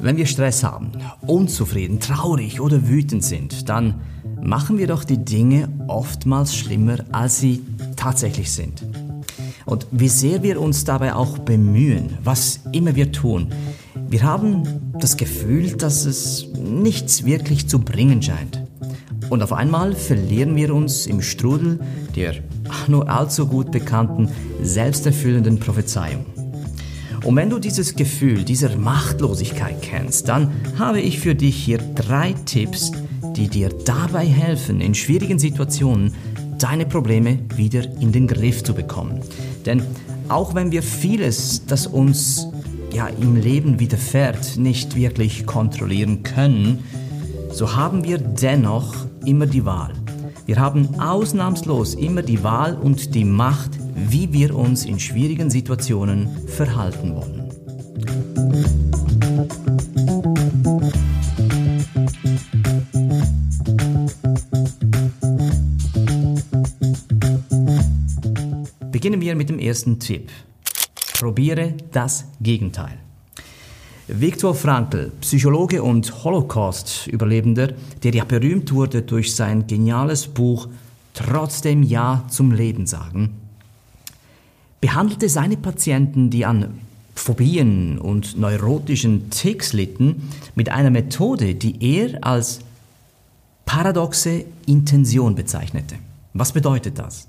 Wenn wir Stress haben, unzufrieden, traurig oder wütend sind, dann machen wir doch die Dinge oftmals schlimmer, als sie tatsächlich sind. Und wie sehr wir uns dabei auch bemühen, was immer wir tun, wir haben das Gefühl, dass es nichts wirklich zu bringen scheint. Und auf einmal verlieren wir uns im Strudel der nur allzu gut bekannten selbsterfüllenden Prophezeiung. Und wenn du dieses Gefühl dieser Machtlosigkeit kennst, dann habe ich für dich hier drei Tipps, die dir dabei helfen, in schwierigen Situationen deine Probleme wieder in den Griff zu bekommen. Denn auch wenn wir vieles, das uns ja im Leben widerfährt, nicht wirklich kontrollieren können, so haben wir dennoch immer die Wahl. Wir haben ausnahmslos immer die Wahl und die Macht, wie wir uns in schwierigen Situationen verhalten wollen. Beginnen wir mit dem ersten Tipp. Probiere das Gegenteil. Viktor Frankl, Psychologe und Holocaust-Überlebender, der ja berühmt wurde durch sein geniales Buch Trotzdem Ja zum Leben sagen, behandelte seine Patienten, die an Phobien und neurotischen Ticks litten, mit einer Methode, die er als paradoxe Intention bezeichnete. Was bedeutet das?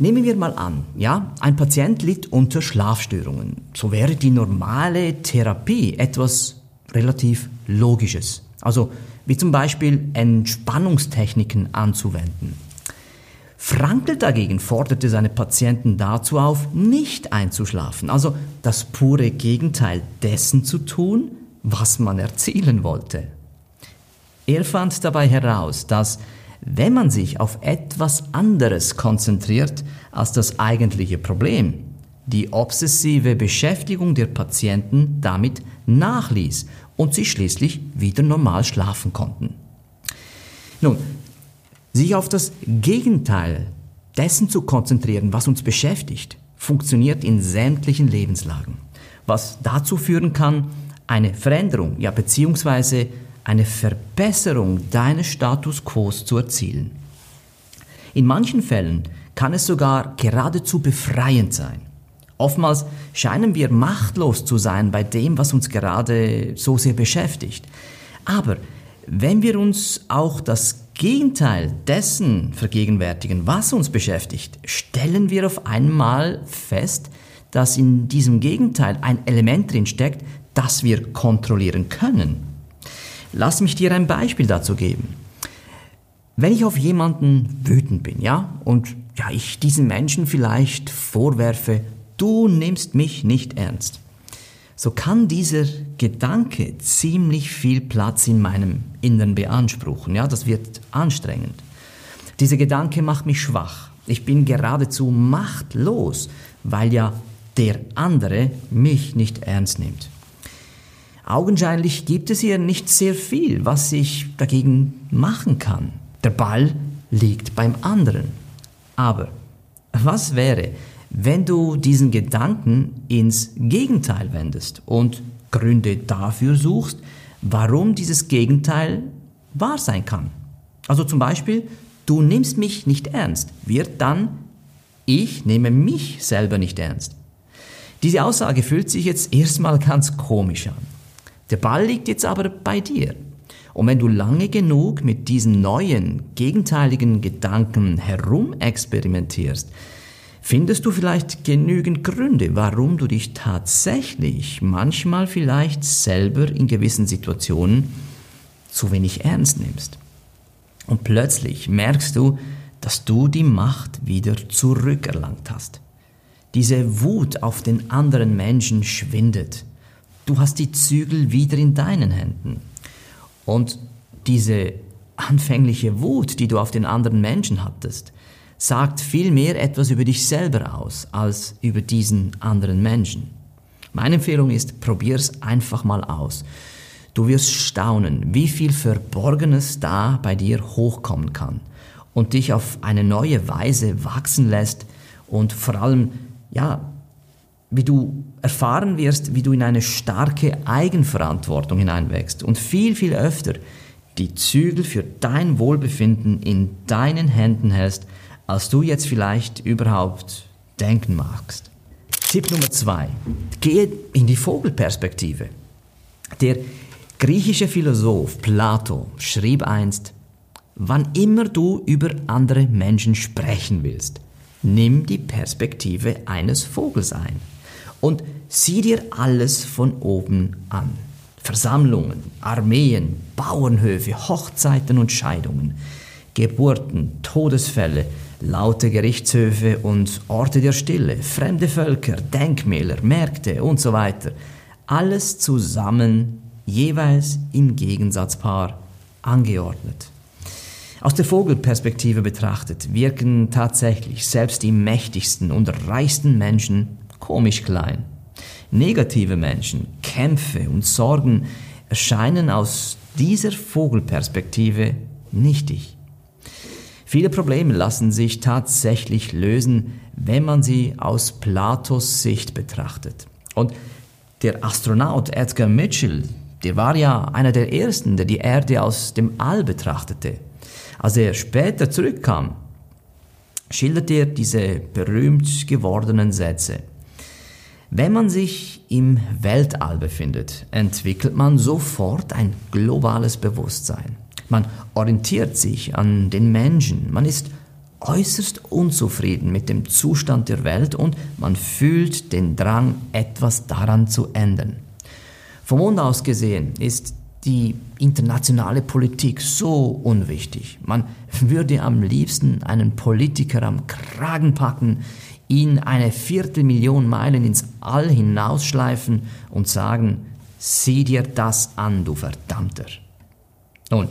Nehmen wir mal an, ja, ein Patient litt unter Schlafstörungen. So wäre die normale Therapie etwas relativ Logisches. Also wie zum Beispiel Entspannungstechniken anzuwenden. Frankl dagegen forderte seine Patienten dazu auf, nicht einzuschlafen, also das pure Gegenteil dessen zu tun, was man erzielen wollte. Er fand dabei heraus, dass wenn man sich auf etwas anderes konzentriert als das eigentliche Problem, die obsessive Beschäftigung der Patienten damit nachließ und sie schließlich wieder normal schlafen konnten. Nun, sich auf das Gegenteil dessen zu konzentrieren, was uns beschäftigt, funktioniert in sämtlichen Lebenslagen. Was dazu führen kann, eine Veränderung, ja beziehungsweise eine Verbesserung deines Status quo zu erzielen. In manchen Fällen kann es sogar geradezu befreiend sein. Oftmals scheinen wir machtlos zu sein bei dem, was uns gerade so sehr beschäftigt. Aber wenn wir uns auch das Gegenteil dessen vergegenwärtigen, was uns beschäftigt, stellen wir auf einmal fest, dass in diesem Gegenteil ein Element drin steckt, das wir kontrollieren können. Lass mich dir ein Beispiel dazu geben. Wenn ich auf jemanden wütend bin, ja, und ja, ich diesen Menschen vielleicht vorwerfe, du nimmst mich nicht ernst, so kann dieser Gedanke ziemlich viel Platz in meinem Inneren beanspruchen. Ja, das wird anstrengend. Dieser Gedanke macht mich schwach. Ich bin geradezu machtlos, weil ja der andere mich nicht ernst nimmt. Augenscheinlich gibt es hier nicht sehr viel, was ich dagegen machen kann. Der Ball liegt beim anderen. Aber was wäre, wenn du diesen Gedanken ins Gegenteil wendest und Gründe dafür suchst, warum dieses Gegenteil wahr sein kann. Also zum Beispiel, du nimmst mich nicht ernst, wird dann, ich nehme mich selber nicht ernst. Diese Aussage fühlt sich jetzt erstmal ganz komisch an. Der Ball liegt jetzt aber bei dir. Und wenn du lange genug mit diesen neuen, gegenteiligen Gedanken herumexperimentierst, findest du vielleicht genügend Gründe, warum du dich tatsächlich manchmal vielleicht selber in gewissen Situationen zu wenig ernst nimmst. Und plötzlich merkst du, dass du die Macht wieder zurückerlangt hast. Diese Wut auf den anderen Menschen schwindet. Du hast die Zügel wieder in deinen Händen. Und diese anfängliche Wut, die du auf den anderen Menschen hattest, sagt viel mehr etwas über dich selber aus als über diesen anderen Menschen. Meine Empfehlung ist, probier's einfach mal aus. Du wirst staunen, wie viel Verborgenes da bei dir hochkommen kann und dich auf eine neue Weise wachsen lässt und vor allem, ja, wie du erfahren wirst, wie du in eine starke Eigenverantwortung hineinwächst und viel, viel öfter die Zügel für dein Wohlbefinden in deinen Händen hältst, als du jetzt vielleicht überhaupt denken magst. Tipp Nummer zwei. Gehe in die Vogelperspektive. Der griechische Philosoph Plato schrieb einst, wann immer du über andere Menschen sprechen willst, nimm die Perspektive eines Vogels ein und sieh dir alles von oben an. Versammlungen, Armeen, Bauernhöfe, Hochzeiten und Scheidungen, Geburten, Todesfälle, laute Gerichtshöfe und Orte der Stille, fremde Völker, Denkmäler, Märkte und so weiter. Alles zusammen, jeweils im Gegensatzpaar angeordnet. Aus der Vogelperspektive betrachtet wirken tatsächlich selbst die mächtigsten und reichsten Menschen komisch klein. Negative Menschen, Kämpfe und Sorgen erscheinen aus dieser Vogelperspektive nichtig. Viele Probleme lassen sich tatsächlich lösen, wenn man sie aus Platos Sicht betrachtet. Und der Astronaut Edgar Mitchell, der war ja einer der ersten, der die Erde aus dem All betrachtete. Als er später zurückkam, schilderte er diese berühmt gewordenen Sätze. Wenn man sich im Weltall befindet, entwickelt man sofort ein globales Bewusstsein. Man orientiert sich an den Menschen. Man ist äußerst unzufrieden mit dem Zustand der Welt und man fühlt den Drang, etwas daran zu ändern. Vom Mond aus gesehen ist die internationale Politik so unwichtig. Man würde am liebsten einen Politiker am Kragen packen, ihn eine Viertelmillion Meilen ins All hinausschleifen und sagen, sieh dir das an, du Verdammter. Nun,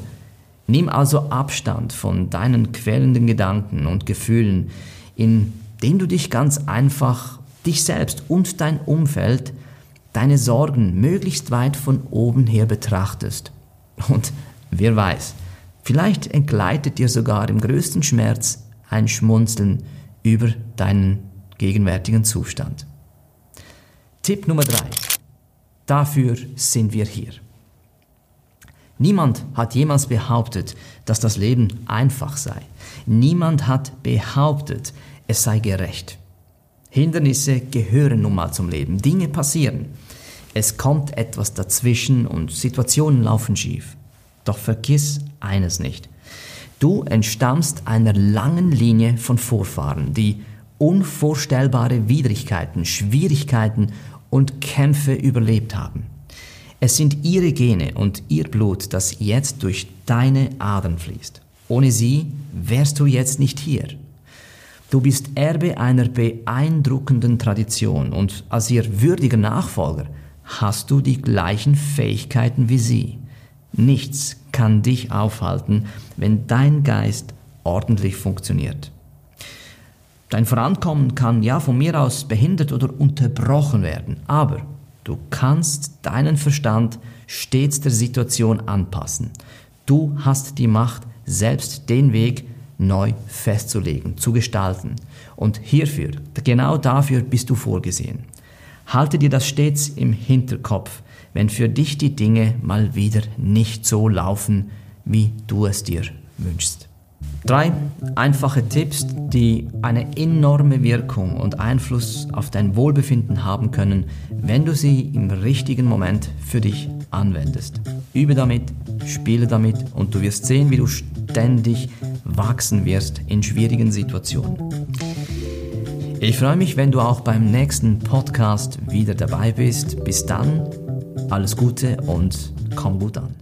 Nimm also Abstand von deinen quälenden Gedanken und Gefühlen, indem du dich ganz einfach, dich selbst und dein Umfeld, deine Sorgen möglichst weit von oben her betrachtest. Und wer weiß, vielleicht entgleitet dir sogar im größten Schmerz ein Schmunzeln über deinen gegenwärtigen Zustand. Tipp Nummer drei: Dafür sind wir hier. Niemand hat jemals behauptet, dass das Leben einfach sei. Niemand hat behauptet, es sei gerecht. Hindernisse gehören nun mal zum Leben. Dinge passieren. Es kommt etwas dazwischen und Situationen laufen schief. Doch vergiss eines nicht. Du entstammst einer langen Linie von Vorfahren, die unvorstellbare Widrigkeiten, Schwierigkeiten und Kämpfe überlebt haben. Es sind ihre Gene und ihr Blut, das jetzt durch deine Adern fließt. Ohne sie wärst du jetzt nicht hier. Du bist Erbe einer beeindruckenden Tradition und als ihr würdiger Nachfolger hast du die gleichen Fähigkeiten wie sie. Nichts kann dich aufhalten, wenn dein Geist ordentlich funktioniert. Dein Vorankommen kann ja von mir aus behindert oder unterbrochen werden, aber Du kannst deinen Verstand stets der Situation anpassen. Du hast die Macht, selbst den Weg neu festzulegen, zu gestalten. Und hierfür, genau dafür bist du vorgesehen. Halte dir das stets im Hinterkopf, wenn für dich die Dinge mal wieder nicht so laufen, wie du es dir wünschst. Drei einfache Tipps, die eine enorme Wirkung und Einfluss auf dein Wohlbefinden haben können, wenn du sie im richtigen Moment für dich anwendest. Übe damit, spiele damit und du wirst sehen, wie du ständig wachsen wirst in schwierigen Situationen. Ich freue mich, wenn du auch beim nächsten Podcast wieder dabei bist. Bis dann, alles Gute und komm gut an.